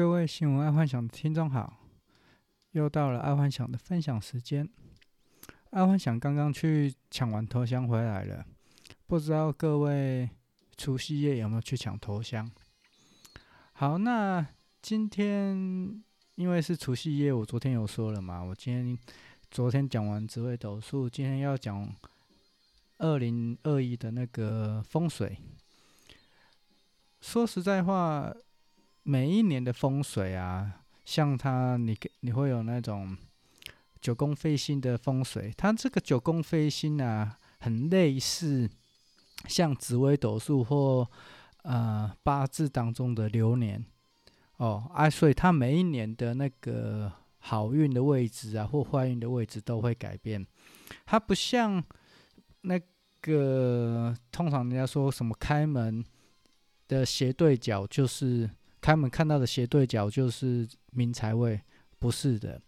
各位新闻爱幻想的听众好，又到了爱幻想的分享时间。爱幻想刚刚去抢完头香回来了，不知道各位除夕夜有没有去抢头香？好，那今天因为是除夕夜，我昨天有说了嘛，我今天昨天讲完职位斗数，今天要讲二零二一的那个风水。说实在话。每一年的风水啊，像它，你你会有那种九宫飞星的风水，它这个九宫飞星啊，很类似像紫微斗数或呃八字当中的流年哦啊，所以它每一年的那个好运的位置啊，或坏运的位置都会改变。它不像那个通常人家说什么开门的斜对角就是。开门看到的斜对角就是明财位，不是的。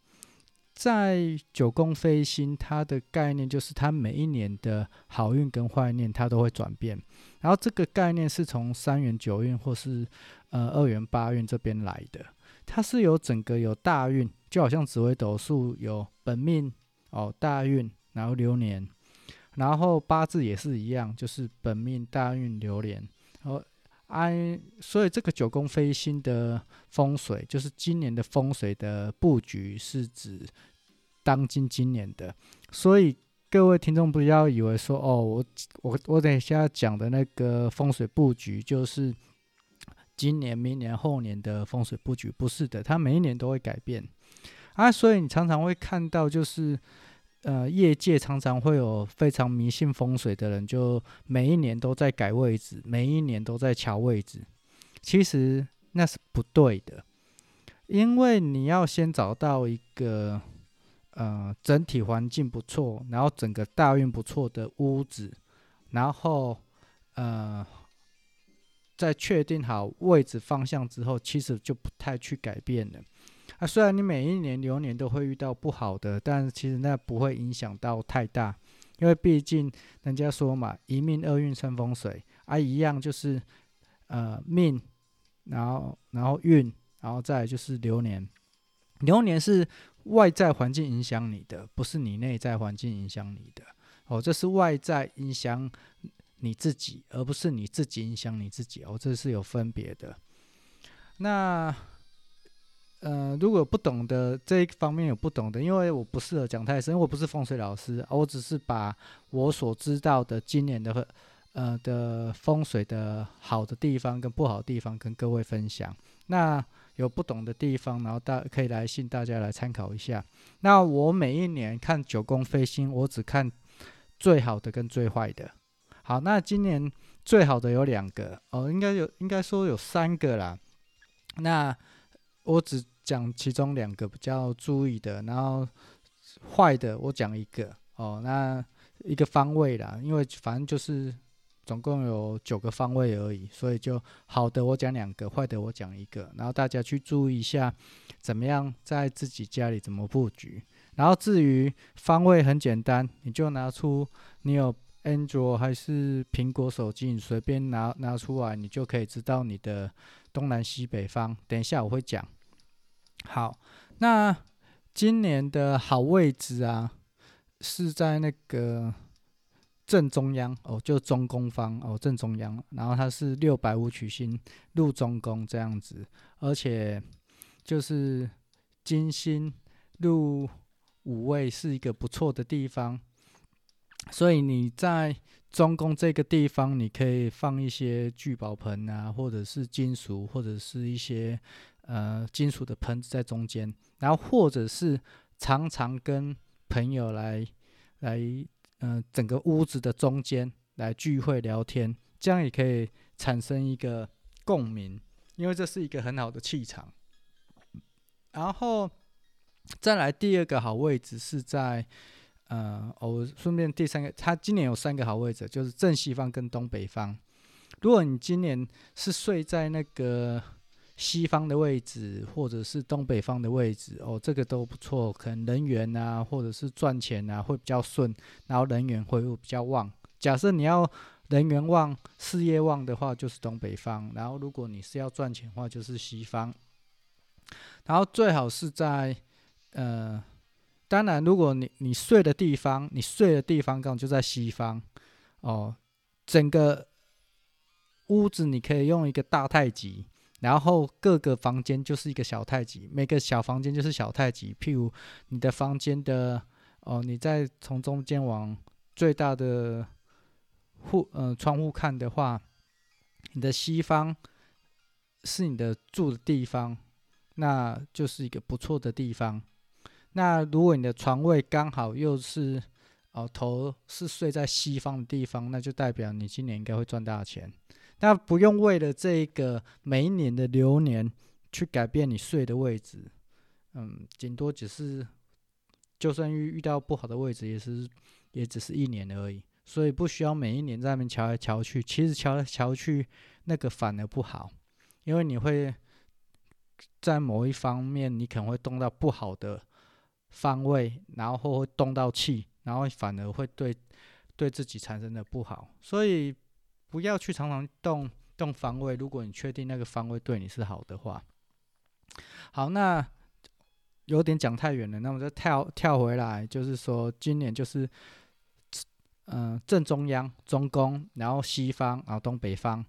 在九宫飞星，它的概念就是它每一年的好运跟坏运，它都会转变。然后这个概念是从三元九运或是呃二元八运这边来的。它是有整个有大运，就好像紫微斗数有本命哦大运，然后流年，然后八字也是一样，就是本命大运流年，然后。哎，所以这个九宫飞星的风水，就是今年的风水的布局，是指当今今年的。所以各位听众不要以为说，哦，我我我等一下讲的那个风水布局，就是今年、明年、后年的风水布局，不是的，它每一年都会改变。啊，所以你常常会看到，就是。呃，业界常常会有非常迷信风水的人，就每一年都在改位置，每一年都在调位置。其实那是不对的，因为你要先找到一个呃整体环境不错，然后整个大运不错的屋子，然后呃在确定好位置方向之后，其实就不太去改变了。啊，虽然你每一年流年都会遇到不好的，但其实那不会影响到太大，因为毕竟人家说嘛，一命二运三风水啊，一样就是呃命，然后然后运，然后再就是流年。流年是外在环境影响你的，不是你内在环境影响你的。哦，这是外在影响你自己，而不是你自己影响你自己。哦，这是有分别的。那。呃，如果不懂的这一方面有不懂的，因为我不适合讲太深，我不是风水老师，我只是把我所知道的今年的呃的风水的好的地方跟不好的地方跟各位分享。那有不懂的地方，然后大可以来信大家来参考一下。那我每一年看九宫飞星，我只看最好的跟最坏的。好，那今年最好的有两个哦，应该有应该说有三个啦。那我只。讲其中两个比较注意的，然后坏的我讲一个哦，那一个方位啦，因为反正就是总共有九个方位而已，所以就好的我讲两个，坏的我讲一个，然后大家去注意一下怎么样在自己家里怎么布局。然后至于方位很简单，你就拿出你有安卓还是苹果手机，你随便拿拿出来，你就可以知道你的东南西北方。等一下我会讲。好，那今年的好位置啊，是在那个正中央哦，就中宫方哦，正中央。然后它是六白五曲星入中宫这样子，而且就是金星入五位是一个不错的地方。所以你在中宫这个地方，你可以放一些聚宝盆啊，或者是金属，或者是一些。呃，金属的盆子在中间，然后或者是常常跟朋友来来，呃，整个屋子的中间来聚会聊天，这样也可以产生一个共鸣，因为这是一个很好的气场。然后再来第二个好位置是在，呃，我顺便第三个，他今年有三个好位置，就是正西方跟东北方。如果你今年是睡在那个。西方的位置，或者是东北方的位置，哦，这个都不错。可能人缘啊，或者是赚钱啊，会比较顺，然后人缘会比较旺。假设你要人缘旺、事业旺的话，就是东北方；然后如果你是要赚钱的话，就是西方。然后最好是在呃，当然如果你你睡的地方，你睡的地方刚好就在西方哦，整个屋子你可以用一个大太极。然后各个房间就是一个小太极，每个小房间就是小太极。譬如你的房间的哦，你再从中间往最大的户呃窗户看的话，你的西方是你的住的地方，那就是一个不错的地方。那如果你的床位刚好又是哦头是睡在西方的地方，那就代表你今年应该会赚大钱。那不用为了这个每一年的流年去改变你睡的位置，嗯，顶多只是，就算遇遇到不好的位置，也是也只是一年而已，所以不需要每一年在那边瞧来瞧去。其实瞧来瞧去，那个反而不好，因为你会在某一方面，你可能会动到不好的方位，然后会动到气，然后反而会对对自己产生的不好，所以。不要去常常动动方位，如果你确定那个方位对你是好的话。好，那有点讲太远了，那我们再跳跳回来，就是说今年就是，嗯、正中央、中宫，然后西方，然后东北方，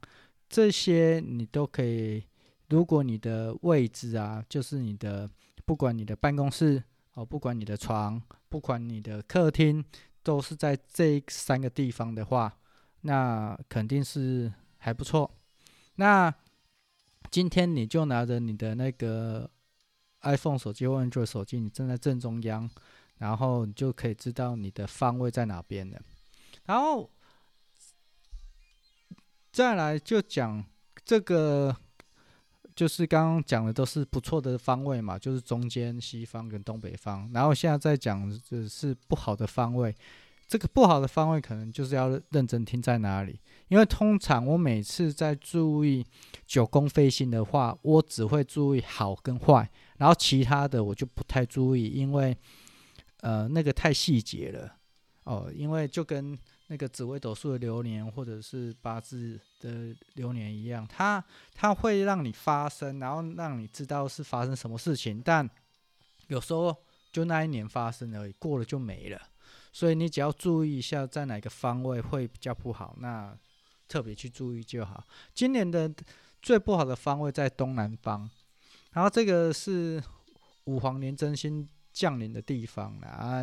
这些你都可以。如果你的位置啊，就是你的，不管你的办公室哦，不管你的床，不管你的客厅，都是在这三个地方的话。那肯定是还不错。那今天你就拿着你的那个 iPhone 手机或 Android 手机，你站在正中央，然后你就可以知道你的方位在哪边了。然后再来就讲这个，就是刚刚讲的都是不错的方位嘛，就是中间、西方跟东北方。然后现在再讲的是不好的方位。这个不好的方位可能就是要认真听在哪里，因为通常我每次在注意九宫飞星的话，我只会注意好跟坏，然后其他的我就不太注意，因为呃那个太细节了哦，因为就跟那个紫微斗数的流年或者是八字的流年一样，它它会让你发生，然后让你知道是发生什么事情，但有时候就那一年发生而已，过了就没了。所以你只要注意一下在哪个方位会比较不好，那特别去注意就好。今年的最不好的方位在东南方，然后这个是五黄年真星降临的地方啊，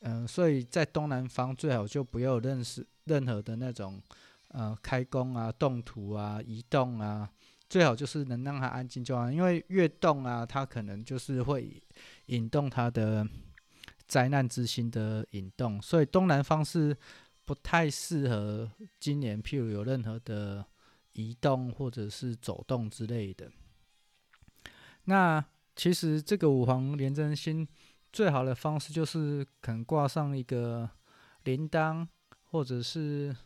嗯、所以在东南方最好就不要认识任何的那种呃开工啊、动土啊、移动啊，最好就是能让它安静就好，因为越动啊，它可能就是会引动它的。灾难之星的引动，所以东南方是不太适合今年，譬如有任何的移动或者是走动之类的。那其实这个五黄廉贞星最好的方式就是可能挂上一个铃铛或者是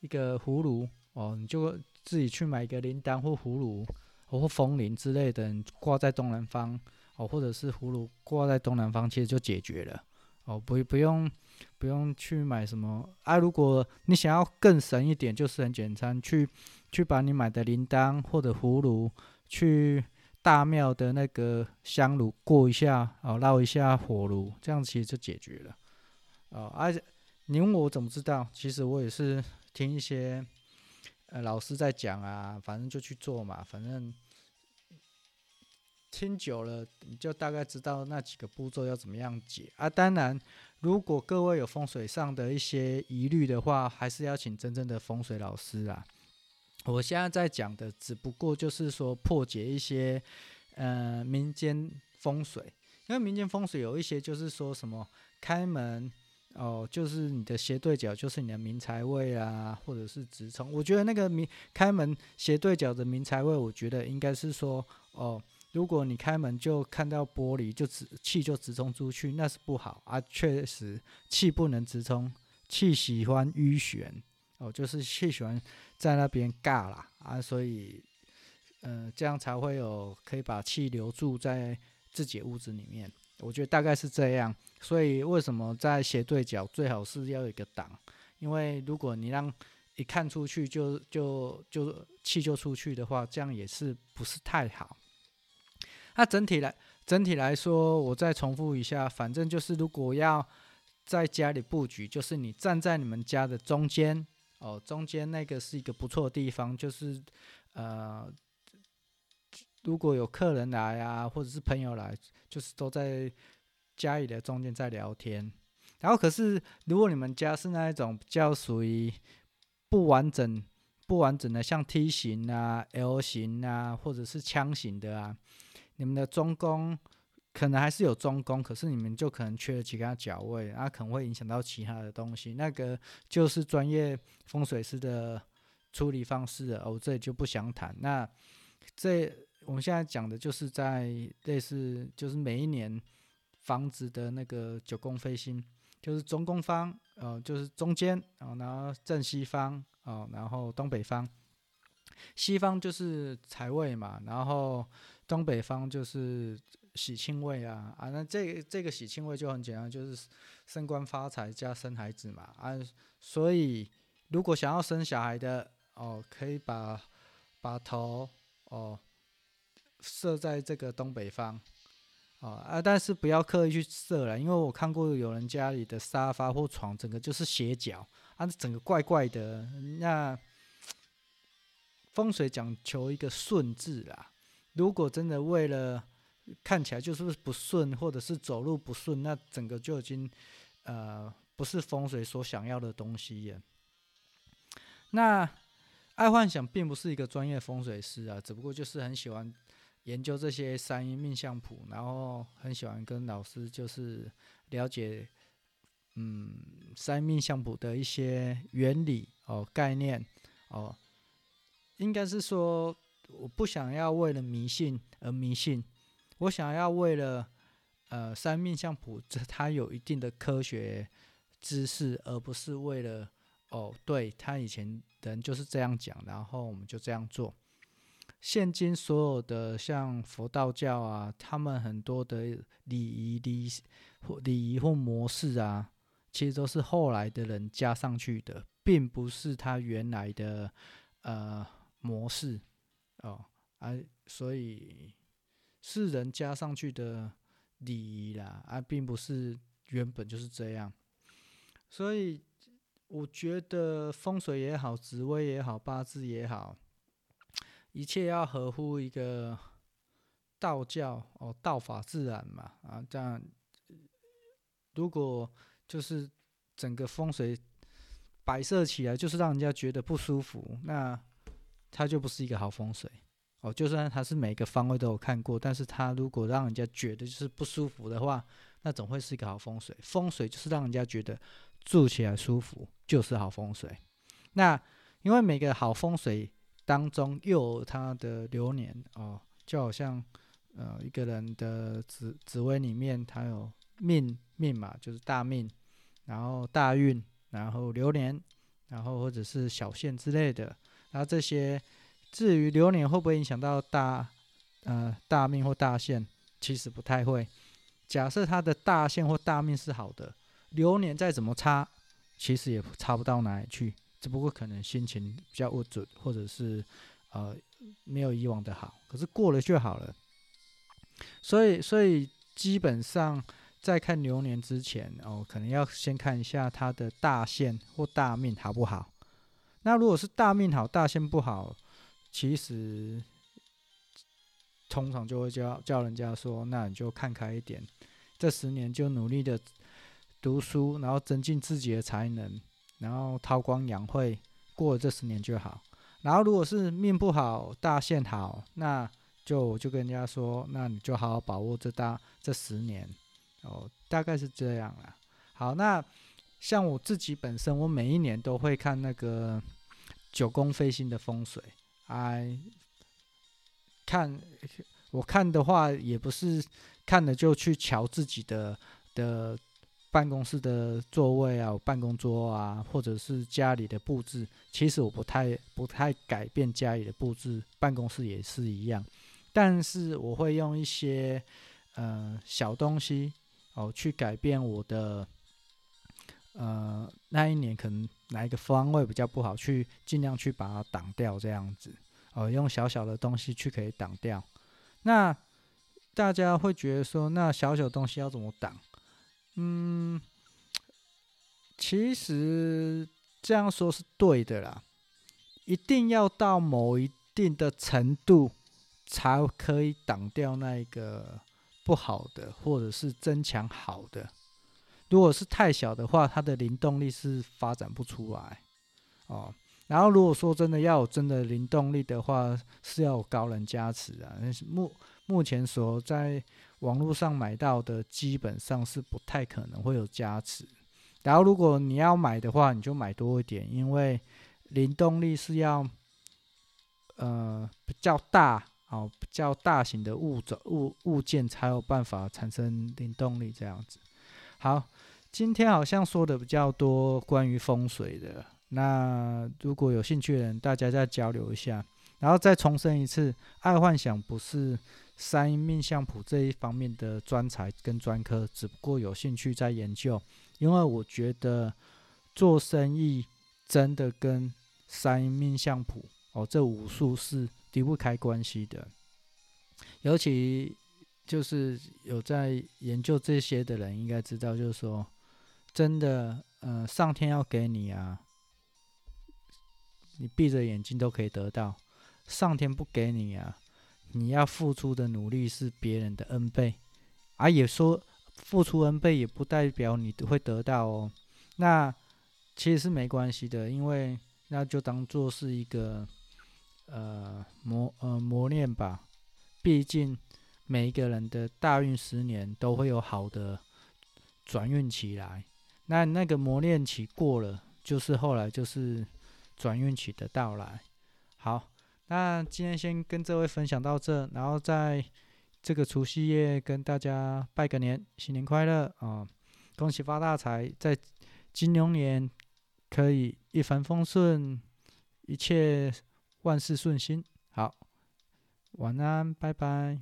一个葫芦哦，你就自己去买一个铃铛或葫芦或风铃之类的，挂在东南方哦，或者是葫芦挂在东南方，其实就解决了。哦，不不用，不用去买什么啊！如果你想要更省一点，就是很简单，去去把你买的铃铛或者葫芦，去大庙的那个香炉过一下，哦，绕一下火炉，这样其实就解决了。哦，而、啊、且你问我怎么知道？其实我也是听一些呃老师在讲啊，反正就去做嘛，反正。听久了，你就大概知道那几个步骤要怎么样解啊。当然，如果各位有风水上的一些疑虑的话，还是要请真正的风水老师啊。我现在在讲的只不过就是说破解一些呃民间风水，因为民间风水有一些就是说什么开门哦，就是你的斜对角就是你的明财位啊，或者是直冲。我觉得那个明开门斜对角的明财位，我觉得应该是说哦。如果你开门就看到玻璃，就直气就直冲出去，那是不好啊。确实，气不能直冲，气喜欢迂旋哦，就是气喜欢在那边尬啦啊，所以，呃，这样才会有可以把气留住在自己屋子里面。我觉得大概是这样。所以为什么在斜对角最好是要有一个挡？因为如果你让一看出去就就就气就出去的话，这样也是不是太好。那整体来整体来说，我再重复一下，反正就是如果要在家里布局，就是你站在你们家的中间哦，中间那个是一个不错的地方，就是呃，如果有客人来啊，或者是朋友来，就是都在家里的中间在聊天。然后可是，如果你们家是那一种比较属于不完整、不完整的，像梯形啊、L 型啊，或者是枪型的啊，你们的中宫可能还是有中宫，可是你们就可能缺了其他角位，啊，可能会影响到其他的东西。那个就是专业风水师的处理方式了，我这里就不想谈。那这我们现在讲的就是在类似，就是每一年房子的那个九宫飞星。就是中宫方，呃，就是中间，然后正西方，哦，然后东北方，西方就是财位嘛，然后东北方就是喜庆位啊，啊，那这这个喜庆位就很简单，就是升官发财加生孩子嘛，啊，所以如果想要生小孩的，哦，可以把把头哦设在这个东北方。哦啊！但是不要刻意去设了，因为我看过有人家里的沙发或床，整个就是斜角，啊，整个怪怪的。那风水讲求一个顺字啦，如果真的为了看起来就是不顺，或者是走路不顺，那整个就已经呃不是风水所想要的东西耶。那爱幻想并不是一个专业风水师啊，只不过就是很喜欢。研究这些三阴命相谱，然后很喜欢跟老师就是了解，嗯，三阴命相谱的一些原理哦、概念哦，应该是说，我不想要为了迷信而迷信，我想要为了呃三阴命相谱这它有一定的科学知识，而不是为了哦，对他以前人就是这样讲，然后我们就这样做。现今所有的像佛道教啊，他们很多的礼仪、礼礼仪或模式啊，其实都是后来的人加上去的，并不是他原来的呃模式哦，啊，所以是人加上去的礼仪啦，啊，并不是原本就是这样。所以我觉得风水也好，紫薇也好，八字也好。一切要合乎一个道教哦，道法自然嘛啊，这样如果就是整个风水摆设起来，就是让人家觉得不舒服，那它就不是一个好风水哦。就算它是每个方位都有看过，但是它如果让人家觉得就是不舒服的话，那总会是一个好风水。风水就是让人家觉得住起来舒服，就是好风水。那因为每个好风水。当中又有他的流年哦，就好像呃一个人的紫紫微里面，他有命命嘛，就是大命，然后大运，然后流年，然后或者是小限之类的。然后这些至于流年会不会影响到大呃大命或大限，其实不太会。假设他的大限或大命是好的，流年再怎么差，其实也差不到哪里去。只不过可能心情比较不准，或者是呃没有以往的好，可是过了就好了。所以，所以基本上在看流年之前，哦，可能要先看一下他的大限或大命好不好。那如果是大命好，大限不好，其实通常就会叫叫人家说，那你就看开一点，这十年就努力的读书，然后增进自己的才能。然后韬光养晦，过了这十年就好。然后如果是命不好，大限好，那就就跟人家说，那你就好好把握这大这十年哦，大概是这样啦。好，那像我自己本身，我每一年都会看那个九宫飞星的风水。哎，看我看的话，也不是看了就去瞧自己的的。办公室的座位啊，办公桌啊，或者是家里的布置，其实我不太不太改变家里的布置，办公室也是一样。但是我会用一些呃小东西哦，去改变我的呃那一年可能哪一个方位比较不好，去尽量去把它挡掉，这样子哦，用小小的东西去可以挡掉。那大家会觉得说，那小小东西要怎么挡？嗯，其实这样说是对的啦，一定要到某一定的程度，才可以挡掉那一个不好的，或者是增强好的。如果是太小的话，它的灵动力是发展不出来哦。然后如果说真的要有真的灵动力的话，是要有高人加持啊。目目前所在网络上买到的，基本上是不太可能会有加持。然后如果你要买的话，你就买多一点，因为灵动力是要呃比较大哦，比较大型的物种物物件才有办法产生灵动力这样子。好。今天好像说的比较多关于风水的，那如果有兴趣的人，大家再交流一下。然后再重申一次，爱幻想不是三阴命相谱这一方面的专才跟专科，只不过有兴趣在研究。因为我觉得做生意真的跟三阴命相谱哦，这五术是离不开关系的。尤其就是有在研究这些的人，应该知道，就是说。真的，呃，上天要给你啊，你闭着眼睛都可以得到。上天不给你啊，你要付出的努力是别人的 N 倍。啊，也说付出 N 倍也不代表你会得到哦。那其实是没关系的，因为那就当做是一个呃磨呃磨练吧。毕竟每一个人的大运十年都会有好的转运期来。那那个磨练期过了，就是后来就是转运期的到来。好，那今天先跟这位分享到这，然后在这个除夕夜跟大家拜个年，新年快乐啊、哦！恭喜发大财，在金牛年可以一帆风顺，一切万事顺心。好，晚安，拜拜。